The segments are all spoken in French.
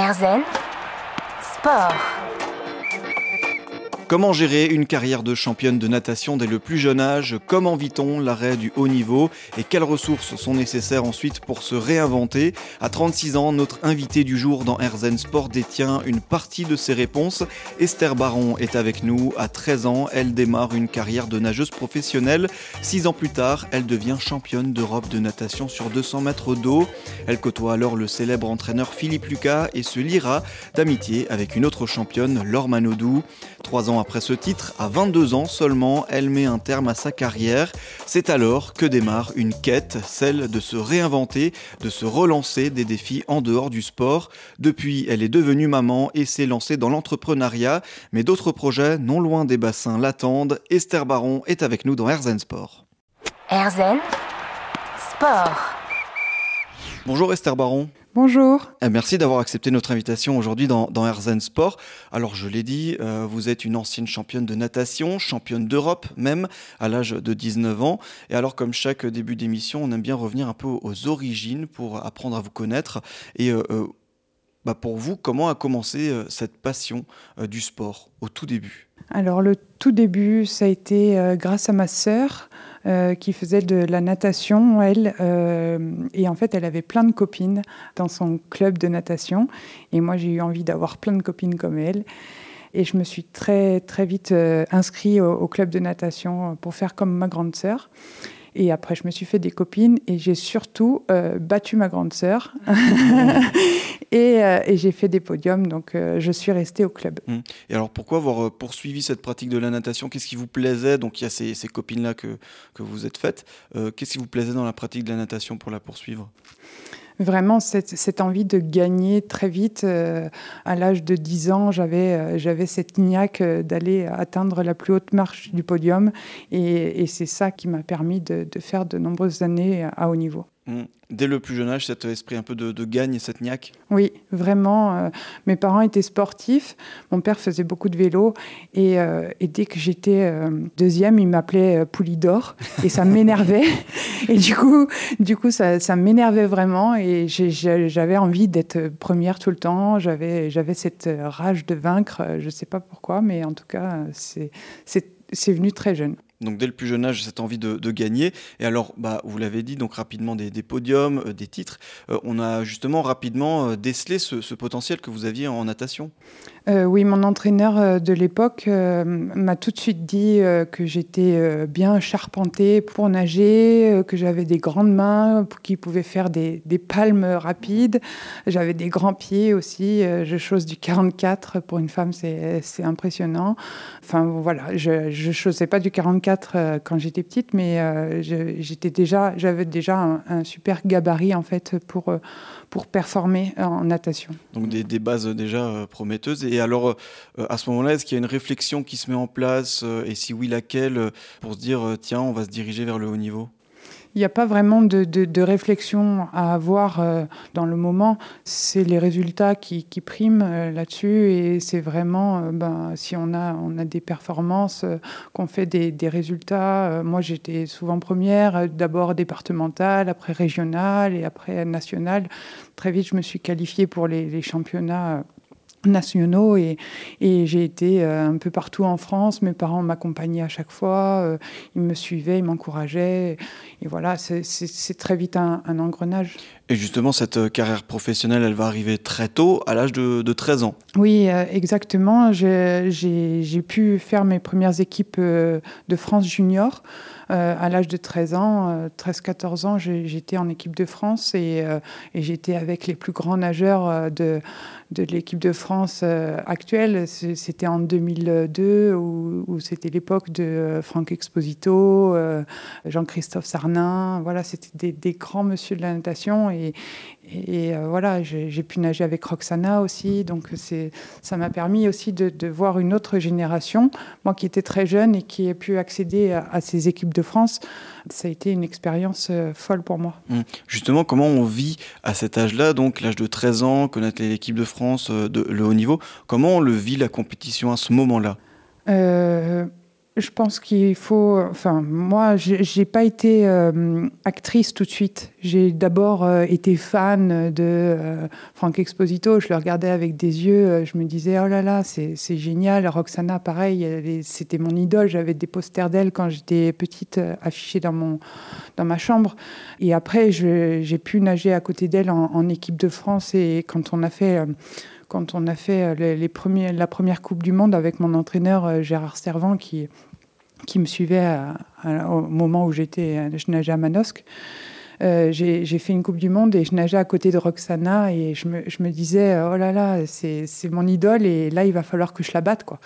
Erzen Sport. Comment gérer une carrière de championne de natation dès le plus jeune âge? Comment vit-on l'arrêt du haut niveau? Et quelles ressources sont nécessaires ensuite pour se réinventer? À 36 ans, notre invité du jour dans Herzen Sport détient une partie de ses réponses. Esther Baron est avec nous. À 13 ans, elle démarre une carrière de nageuse professionnelle. Six ans plus tard, elle devient championne d'Europe de natation sur 200 mètres d'eau. Elle côtoie alors le célèbre entraîneur Philippe Lucas et se liera d'amitié avec une autre championne, Laure Manodou. Après ce titre, à 22 ans seulement, elle met un terme à sa carrière. C'est alors que démarre une quête, celle de se réinventer, de se relancer des défis en dehors du sport. Depuis, elle est devenue maman et s'est lancée dans l'entrepreneuriat, mais d'autres projets non loin des bassins l'attendent. Esther Baron est avec nous dans Herzen Sport. Erzen Sport. Bonjour Esther Baron. Bonjour. Eh, merci d'avoir accepté notre invitation aujourd'hui dans, dans Herzen Sport. Alors, je l'ai dit, euh, vous êtes une ancienne championne de natation, championne d'Europe même, à l'âge de 19 ans. Et alors, comme chaque début d'émission, on aime bien revenir un peu aux origines pour apprendre à vous connaître. Et euh, euh, bah pour vous, comment a commencé cette passion du sport au tout début? Alors, le tout début, ça a été grâce à ma sœur. Euh, qui faisait de la natation, elle. Euh, et en fait, elle avait plein de copines dans son club de natation. Et moi, j'ai eu envie d'avoir plein de copines comme elle. Et je me suis très, très vite euh, inscrite au, au, club de natation pour faire comme ma grande sœur. Et après, je me suis fait des copines et j'ai surtout euh, battu ma grande sœur. et, euh, et j'ai fait des podiums, donc euh, je suis restée au club. Mmh. Et alors, pourquoi avoir poursuivi cette pratique de la natation? Qu'est-ce qui vous plaisait? Donc, il y a ces, ces copines-là que, que vous êtes faites. Qu'est-ce qui vous plaisait dans la pratique de la natation pour la poursuivre? Vraiment cette, envie de gagner très vite. Euh, à l'âge de 10 ans, j'avais, euh, j'avais cette niaque euh, d'aller atteindre la plus haute marche du podium. Et, c'est ça qui m'a permis de, faire de nombreuses années à haut niveau. Mmh. Dès le plus jeune âge, cet esprit un peu de, de gagne et cette niaque Oui, vraiment. Euh, mes parents étaient sportifs. Mon père faisait beaucoup de vélo. Et, euh, dès que j'étais euh, deuxième, il m'appelait Poulidor. Et ça m'énervait. et du coup, du coup ça, ça m'énervait vraiment. Et j'avais envie d'être première tout le temps. J'avais cette rage de vaincre. Je ne sais pas pourquoi, mais en tout cas, c'est venu très jeune. Donc dès le plus jeune âge, cette envie de, gagner. Et alors, bah, vous l'avez dit, donc rapidement des, podiums, euh, des titres. Euh, on a justement rapidement euh, décelé ce, potentiel que vous aviez en natation. Oui, mon entraîneur de l'époque m'a tout de suite dit que j'étais bien charpentée pour nager, que j'avais des grandes mains qui pouvaient faire des, des palmes rapides. J'avais des grands pieds aussi. je chose du 44 pour une femme, c'est impressionnant. Enfin voilà, je ne chaussais pas du 44 quand j'étais petite, mais j'étais déjà, j'avais déjà un, super gabarit en fait pour pour performer en natation. Donc des, bases déjà prometteuses. Et alors, euh, à ce moment-là, est-ce qu'il y a une réflexion qui se met en place euh, Et si oui, laquelle euh, Pour se dire, tiens, on va se diriger vers le haut niveau? Il n'y a pas vraiment de, de, réflexion à avoir euh, dans le moment. C'est les résultats qui, qui priment euh, là-dessus et c'est vraiment, euh, ben, si on a, on a des performances, qu'on fait des, des résultats. Moi, j'étais souvent première, d'abord départementale, après régionale et après nationale. Très vite, je me suis qualifiée pour les championnats nationaux et, j'ai été euh, un peu partout en France. Mes parents m'accompagnaient à chaque fois, euh, ils me suivaient, ils m'encourageaient. Et voilà, c'est très vite un, engrenage. Et justement, cette euh, carrière professionnelle, elle va arriver très tôt, à l'âge de, de 13 ans. Oui, euh, exactement. J'ai pu faire mes premières équipes euh, de France junior. À l'âge de 13 ans, euh, 13-14 ans, j'étais en équipe de France et, j'étais avec les plus grands nageurs de, l'équipe de France actuelle. C'était en 2002 où, où c'était l'époque de Franck Exposito, Jean-Christophe Sarnin. Voilà, c'était des, grands monsieur de la natation et, et euh, voilà, j'ai pu nager avec Roxana aussi. Donc ça m'a permis aussi de, de voir une autre génération. Moi qui étais très jeune et qui ai pu accéder à, à ces équipes de France, ça a été une expérience euh, folle pour moi. Mmh. Justement, comment on vit à cet âge-là, donc l'âge de 13 ans, connaître l'équipe de France, euh, de, le haut niveau, comment on le vit la compétition à ce moment-là? Je pense qu'il faut. Enfin, moi, j'ai pas été euh, actrice tout de suite. J'ai d'abord euh, été fan de euh, Franck Exposito. Je le regardais avec des yeux. je me disais, oh là là, c'est génial. Roxana, pareil, c'était mon idole. J'avais des posters d'elle quand j'étais petite affichés dans, mon, dans ma chambre. Et après, j'ai pu nager à côté d'elle en, équipe de France. Et quand on a fait quand on a fait les, premiers, la première Coupe du Monde avec mon entraîneur Gérard Servant, qui, qui me suivait au moment où j'étais, je nageais à Manosque. Euh, j'ai fait une Coupe du Monde et je nageais à côté de Roxana et je me, disais, oh là là, c'est mon idole et là, il va falloir que je la batte. Quoi.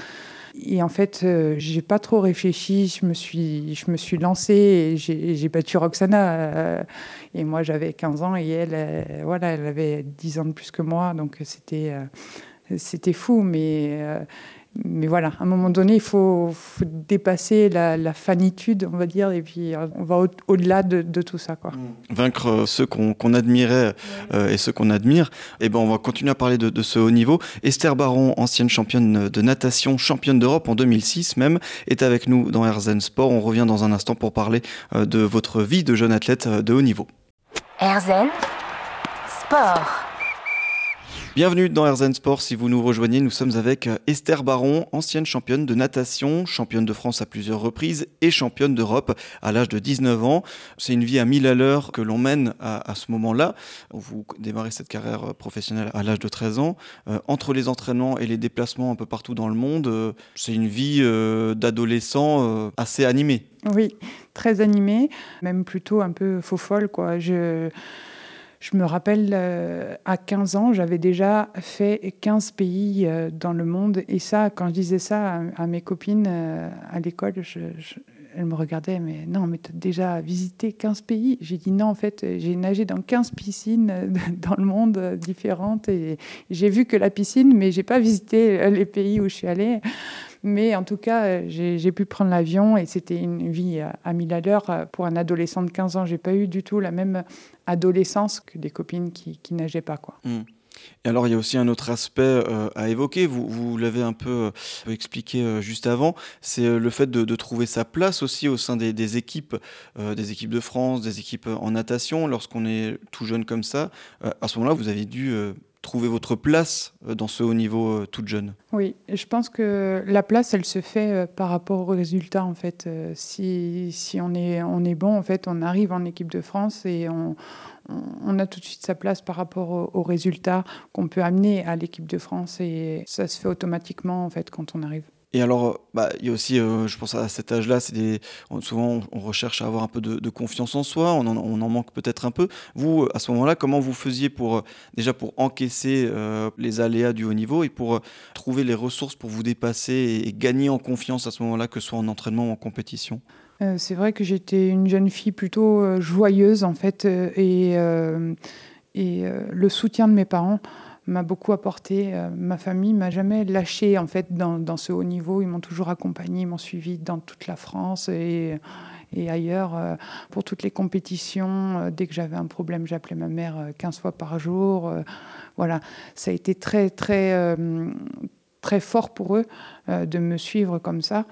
Et en fait, euh, j'ai pas trop réfléchi, je me suis, je me suis lancée et j'ai battu Roxana. Euh, et moi, j'avais 15 ans et elle, voilà, elle avait 10 ans de plus que moi, donc c'était c'était fou. Mais mais voilà, à un moment donné, il faut, dépasser la, fanitude, on va dire, et puis euh, on va au-delà de, tout ça. Quoi. Mmh. Vaincre euh, ceux qu'on admirait euh, et ceux qu'on admire. Et eh ben, on va continuer à parler de, ce haut niveau. Esther Baron, ancienne championne de natation, championne d'Europe en 2006 même, est avec nous dans Herzen Sport. On revient dans un instant pour parler de votre vie de jeune athlète de haut niveau. Herzen Sport. Bienvenue dans Herzen Sport. Si vous nous rejoignez, nous sommes avec euh, Esther Baron, ancienne championne de natation, championne de France à plusieurs reprises et championne d'Europe à l'âge de 19 ans. C'est une vie à mille à l'heure que l'on mène à, ce moment-là. Vous démarrez cette carrière euh, professionnelle à l'âge de 13 ans. Euh, entre les entraînements et les déplacements un peu partout dans le monde, c'est une vie d'adolescent assez animée. Oui, très animée, même plutôt un peu faux folle. Quoi. Je je me rappelle, euh, à 15 ans, j'avais déjà fait 15 pays euh, dans le monde. Et ça, quand je disais ça à, mes copines euh, à l'école, elles me regardaient, mais non, mais tu as déjà visité 15 pays? J'ai dit non, en fait, j'ai nagé dans 15 piscines dans le monde différentes. Et j'ai vu que la piscine, mais j'ai pas visité les pays où je suis allée. Mais en tout cas, j'ai pu prendre l'avion et c'était une vie à, mille à l'heure. Pour un adolescent de 15 ans, j'ai pas eu du tout la même adolescence que des copines qui, qui nageaient pas. Quoi. Hmm. Et alors, il y a aussi un autre aspect euh, à évoquer, vous, l'avez un peu euh, expliqué euh, juste avant, c'est le fait de, trouver sa place aussi au sein des, équipes, des équipes de France, des équipes en natation. Lorsqu'on est tout jeune comme ça, à ce moment-là, vous avez dû trouver votre place dans ce haut niveau toute jeune? Oui, je pense que la place, elle se fait par rapport aux résultats, en fait. si, si on, est, on est bon, en fait, on arrive en équipe de France et on, on a tout de suite sa place par rapport aux, résultats qu'on peut amener à l'équipe de France et ça se fait automatiquement en fait quand on arrive. Et alors, bah, il y a aussi, euh, je pense à cet âge-là, c'est souvent on recherche à avoir un peu de, confiance en soi, on en, manque peut-être un peu. Vous, à ce moment-là, comment vous faisiez pour déjà pour encaisser euh, les aléas du haut niveau et pour euh, trouver les ressources pour vous dépasser et, gagner en confiance à ce moment-là, que ce soit en entraînement ou en compétition? Euh, c'est vrai que j'étais une jeune fille plutôt euh, joyeuse en fait euh, et le soutien de mes parents m'a beaucoup apporté. ma famille m'a jamais lâché en fait dans, ce haut niveau. Ils m'ont toujours accompagné, ils m'ont suivi dans toute la France et, et ailleurs pour toutes les compétitions. dès que j'avais un problème, j'appelais ma mère 15 fois par jour. voilà, ça a été très très très fort pour eux de me suivre comme ça.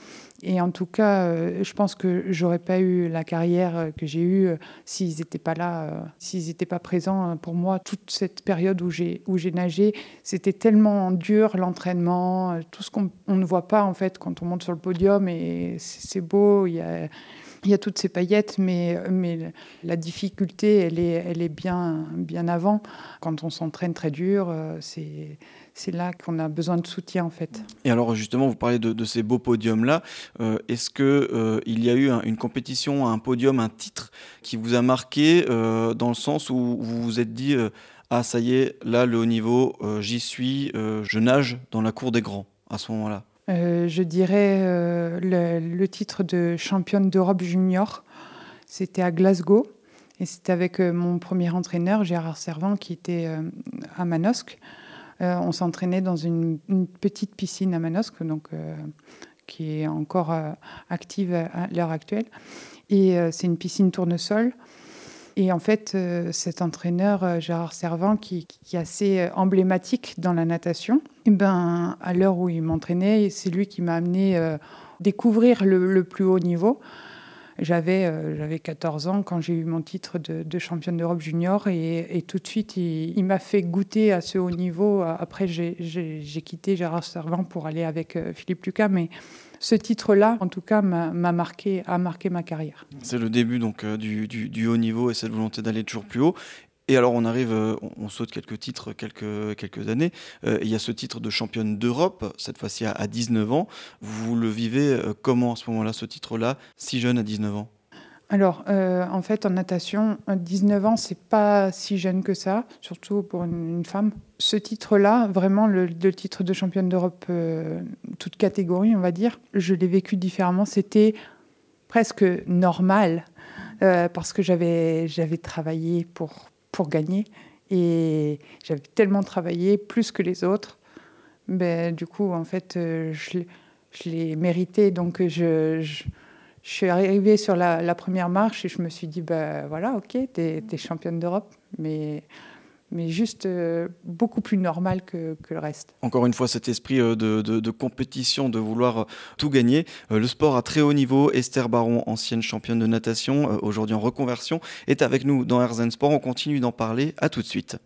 Et en tout cas, euh, je pense que j'aurais pas eu la carrière euh, que j'ai eue euh, s'ils n'étaient pas là, s'ils n'étaient pas présents. Pour moi, toute cette période où j'ai où j'ai nagé, c'était tellement dur l'entraînement, tout ce qu'on ne voit pas en fait quand on monte sur le podium et c'est beau. Il y a il y a toutes ces paillettes, mais, la difficulté, elle est, bien, avant. Quand on s'entraîne très dur, c'est c'est là qu'on a besoin de soutien en fait. Et alors justement, vous parlez de, ces beaux podiums-là. Euh, est-ce qu'il euh, y a eu une compétition, un podium, un titre qui vous a marqué euh, dans le sens où vous vous êtes dit ah ça y est, là le haut niveau, j'y suis, je nage dans la cour des grands à ce moment-là? Je dirais le, le, titre de championne d'Europe junior. C'était à Glasgow. Et c'était avec mon premier entraîneur, Gérard Servant, qui était à Manosque. Euh, on s'entraînait dans une, petite piscine à Manosque, donc, euh, qui est encore euh, active à l'heure actuelle. Et c'est une piscine tournesol. Et en fait, cet entraîneur, Gérard Servant, qui, est assez emblématique dans la natation, eh ben, à l'heure où il m'entraînait, c'est lui qui m'a amené découvrir le, plus haut niveau. J'avais euh, j'avais 14 ans quand j'ai eu mon titre de, championne d'Europe junior et, tout de suite, il, m'a fait goûter à ce haut niveau. Après, j'ai quitté Gérard Servant pour aller avec euh, Philippe Lucas, mais ce titre-là, en tout cas, m'a marqué, a marqué ma carrière. C'est le début donc euh, du, haut niveau et cette volonté d'aller toujours plus haut. Et alors on arrive, euh, on, saute quelques titres, quelques, années. Euh, il y a ce titre de championne d'Europe, cette fois-ci à, 19 ans. Vous le vivez comment à ce moment-là, ce titre-là, si jeune à 19 ans? Alors, en fait, en natation, 19 ans, c'est pas si jeune que ça, surtout pour une, femme. Ce titre-là, vraiment le, titre de championne d'Europe, toute catégorie, on va dire, je l'ai vécu différemment. C'était presque normal parce que j'avais travaillé pour, pour gagner. Et j'avais tellement travaillé, plus que les autres. Ben, du coup, en fait, euh, je, l'ai mérité. Donc, je, suis arrivée sur la, première marche et je me suis dit, ben voilà, ok, tu es, championne d'Europe. Mais mais juste euh, beaucoup plus normal que, que, le reste. Encore une fois, cet esprit euh, de, de, compétition, de vouloir euh, tout gagner. le sport à très haut niveau, Esther Baron, ancienne championne de natation, aujourd'hui en reconversion, est avec nous dans Herzen Sport. On continue d'en parler. À tout de suite.